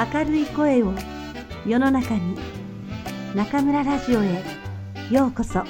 明るい声を世の中に中村ラジオへようこそ。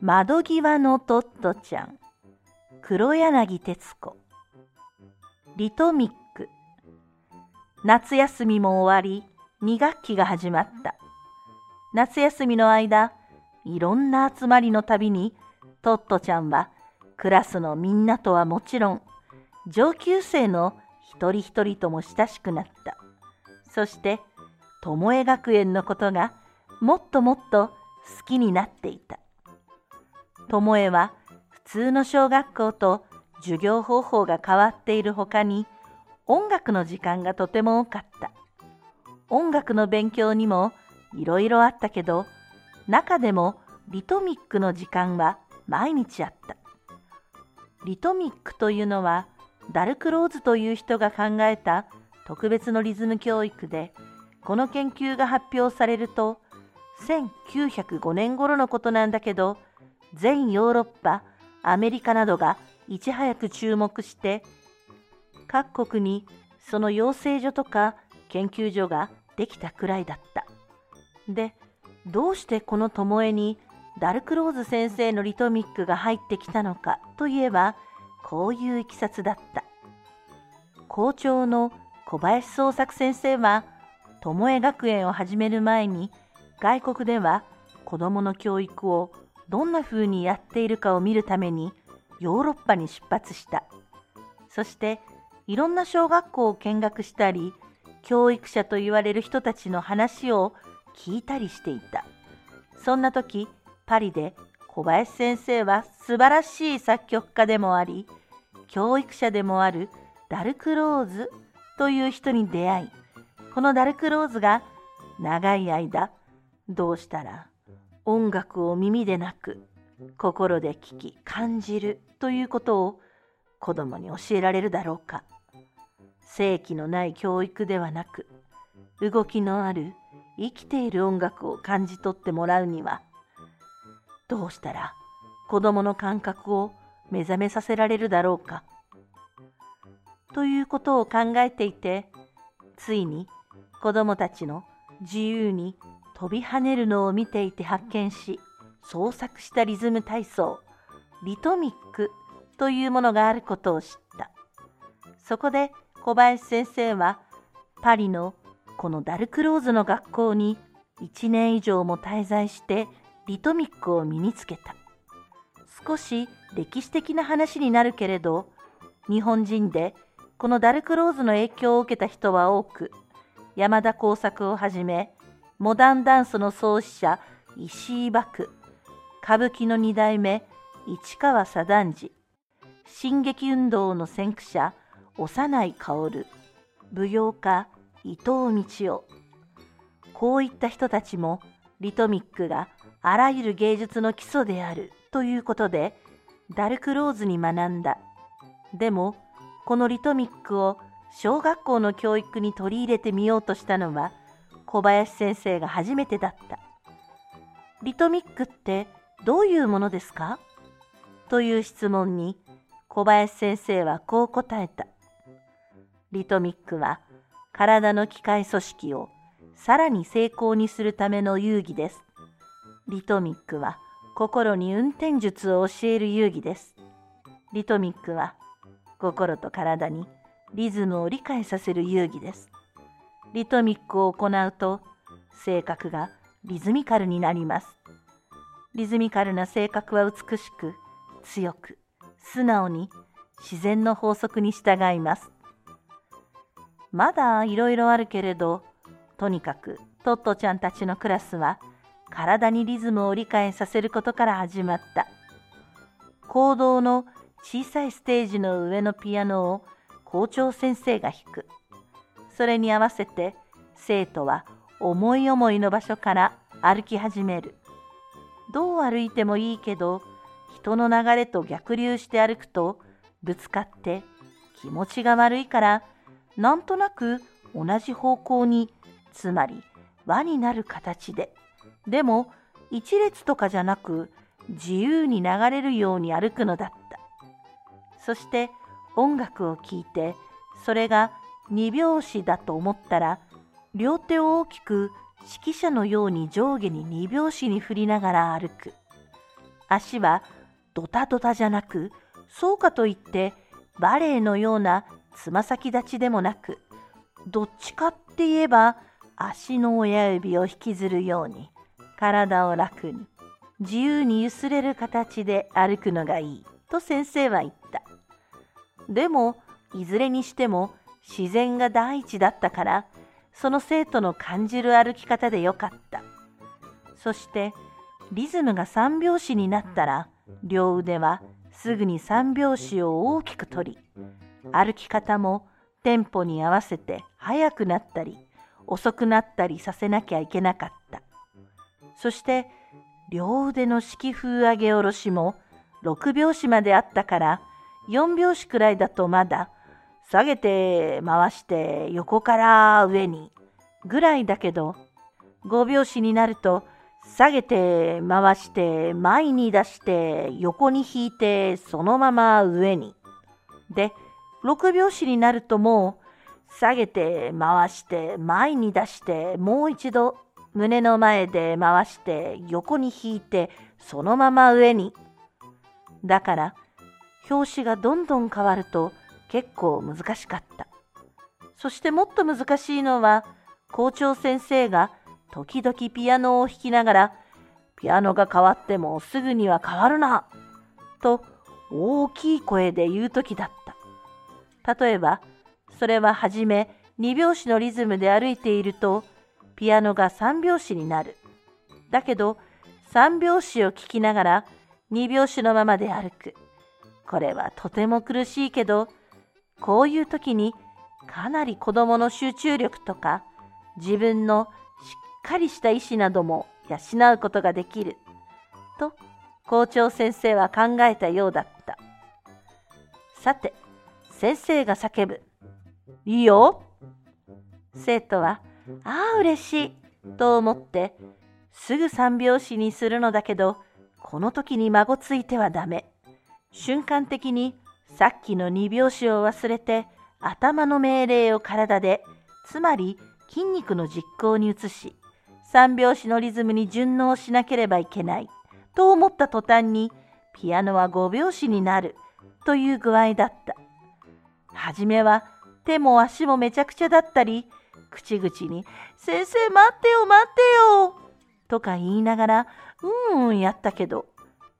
窓際のトットちゃん黒柳徹子。リトミック。夏休みも終わり2学期が始まった。夏休みの間いろんな集まりのたびにトットちゃんはクラスのみんなとはもちろん上級生の一人一人とも親しくなった。そして巴学園のことがもっともっと好きになっていた。巴は普通の小学校と授業方法が変わっているほかに音楽の時間がとても多かった。音楽の勉強にもいろいろあったけど中でもリトミックの時間は毎日あったリトミックというのはダルクローズという人が考えた特別のリズム教育でこの研究が発表されると1905年頃のことなんだけど全ヨーロッパアメリカなどがいち早く注目して各国にその養成所とか研究所ができたくらいだった。で、どうしてこの巴にダルクローズ先生のリトミックが入ってきたのかといえば、こういういきさつだった。校長の小林創作先生は、巴学園を始める前に、外国では子どもの教育をどんな風にやっているかを見るためにヨーロッパに出発した。そしていろんな小学校を見学したり、教育者と言われる人たちの話を聞いたりしていた。そんな時、パリで小林先生は素晴らしい作曲家でもあり、教育者でもあるダルクローズという人に出会い、このダルクローズが長い間、どうしたら音楽を耳でなく心で聞き感じるということを子供に教えられるだろうか。正気のない教育ではなく、動きのある生きている音楽を感じ取ってもらうにはどうしたら子供の感覚を目覚めさせられるだろうかということを考えていてついに子供たちの自由に飛び跳ねるのを見ていて発見し創作したリズム体操リトミックというものがあることを知った。そこで小林先生はパリのこのダルクローズの学校に1年以上も滞在してリトミックを身につけた。少し歴史的な話になるけれど日本人でこのダルクローズの影響を受けた人は多く山田耕作をはじめモダンダンスの創始者石井幕歌舞伎の二代目市川左團次新劇運動の先駆者幼い薫舞踊家伊藤道夫こういった人たちもリトミックがあらゆる芸術の基礎であるということでダルクローズに学んだ。でもこのリトミックを小学校の教育に取り入れてみようとしたのは小林先生が初めてだった。リトミックってどういうものですか？という質問に小林先生はこう答えた。リトミックは体の機械組織をさらに成功にするための遊戯です。リトミックは心に運転術を教える遊戯です。リトミックは心と体にリズムを理解させる遊戯です。リトミックを行うと性格がリズミカルになります。リズミカルな性格は美しく強く素直に自然の法則に従います。まだいろいろあるけれど、とにかくトットちゃんたちのクラスは体にリズムを理解させることから始まった。行動の小さいステージの上のピアノを校長先生が弾く。それに合わせて生徒は思い思いの場所から歩き始める。どう歩いてもいいけど、人の流れと逆流して歩くとぶつかって気持ちが悪いからなんとなく同じ方向につまり輪になる形ででも一列とかじゃなく自由に流れるように歩くのだった。そして音楽を聴いてそれが二拍子だと思ったら両手を大きく指揮者のように上下に二拍子に振りながら歩く。足はドタドタじゃなく、そうかといってバレエのようなつま先立ちでもなく、どっちかって言えば足の親指を引きずるように体を楽に自由にゆすれる形で歩くのがいいと先生は言った。でもいずれにしても自然が第一だったからその生徒の感じる歩き方でよかった。そしてリズムが三拍子になったら両腕はすぐに三拍子を大きく取り歩き方もテンポに合わせて速くなったり遅くなったりさせなきゃいけなかった。そして両腕の式風上げ下ろしも6拍子まであったから4拍子くらいだとまだ下げて回して横から上にぐらいだけど5拍子になると下げて回して前に出して横に引いてそのまま上に。で6拍子になるともう下げて回して前に出してもう一度胸の前で回して横に引いてそのまま上に。だから表紙がどんどん変わると結構難しかった。そしてもっと難しいのは校長先生が時々ピアノを弾きながらピアノが変わってもすぐには変わるなと大きい声で言う時だった。例えばそれははじめ2拍子のリズムで歩いているとピアノが3拍子になる。だけど3拍子を聴きながら2拍子のままで歩く。これはとても苦しいけどこういう時にかなり子供の集中力とか自分のしっかりした意志なども養うことができると校長先生は考えたようだったさて先生が叫ぶ「いいよ!」生徒は「ああ嬉しい!」と思ってすぐ三拍子にするのだけどこの時に孫ついてはダメ瞬間的にさっきの二拍子を忘れて頭の命令を体でつまり筋肉の実行に移し三拍子のリズムに順応しなければいけないと思った途端にピアノは五拍子になるという具合だった。はじめは手も足もめちゃくちゃだったり口々に「先生待ってよ待ってよ」とか言いながらうんうんやったけど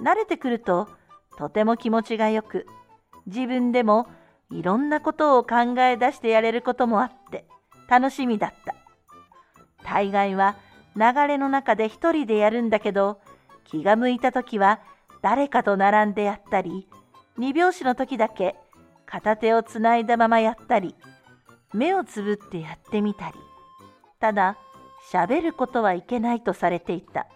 慣れてくるととても気持ちがよく自分でもいろんなことを考え出してやれることもあって楽しみだった。大概は流れの中で一人でやるんだけど気が向いた時は誰かと並んでやったり二拍子の時だけ片手をつないだままやったり目をつぶってやってみたりただ喋ることはいけないとされていた。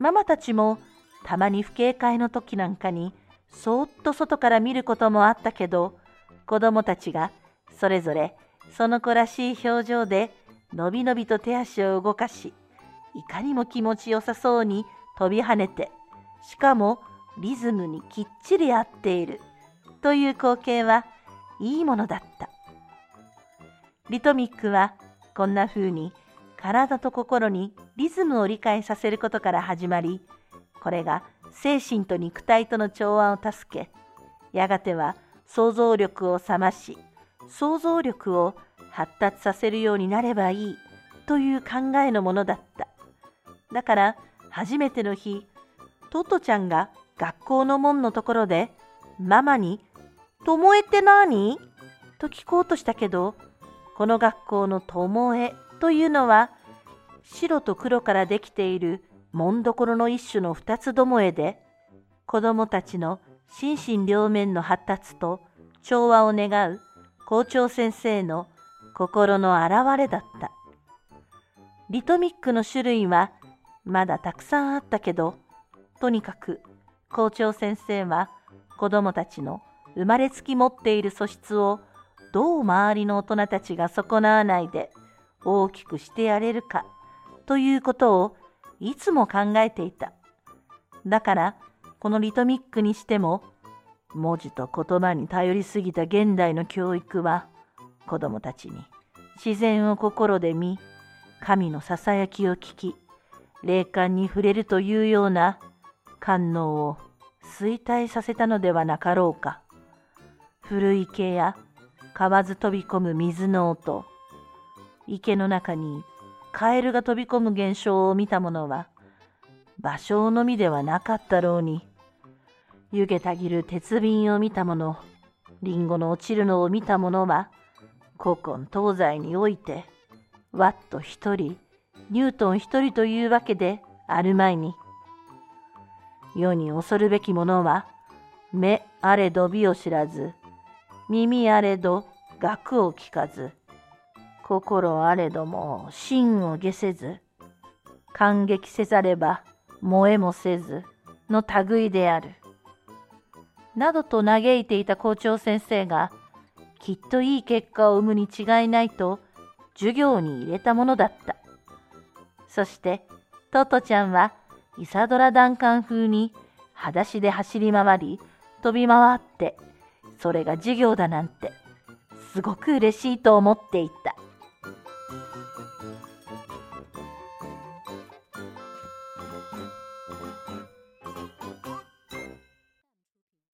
ママたちもたまに不警戒の時なんかにそーっと外から見ることもあったけど子供たちがそれぞれその子らしい表情でのびのびと手足を動かしいかにも気持ちよさそうに飛び跳ねてしかもリズムにきっちり合っている。という光景はいいものだった。リトミックはこんな風に体と心にリズムを理解させることから始まりこれが精神と肉体との調和を助けやがては想像力を覚まし想像力を発達させるようになればいいという考えのものだった。だから初めての日トトちゃんが学校の門のところでママに「ともえって何?」と聞こうとしたけどこの学校のともえというのは白と黒からできている紋所の一種の二つどもえで子どもたちの心身両面の発達と調和を願う校長先生の心の表れだった。リトミックの種類はまだたくさんあったけど、とにかく校長先生は子供たちの生まれつき持っている素質をどう周りの大人たちが損なわないで大きくしてやれるかということをいつも考えていた。だからこのリトミックにしても文字と言葉に頼りすぎた現代の教育は子供たちに自然を心で見神のささやきを聞き霊感に触れるというような官能を衰退させたのではなかろうか古池や河津飛び込む水の音。池の中にカエルが飛び込む現象を見た者は芭蕉のみではなかったろうに。湯気たぎる鉄瓶を見た者リンゴの落ちるのを見た者は古今東西においてワット一人ニュートン一人というわけであるまいに。世に恐るべきものは目あれど美を知らず耳あれど学を聞かず心あれども真を下せず感激せざれば燃えもせずの類である。などと嘆いていた校長先生がきっといい結果を生むに違いないと授業に入れたものだった。そしてトトちゃんはイサドラダンカン風に裸足で走り回り飛び回ってそれが授業だなんてすごく嬉しいと思っていた。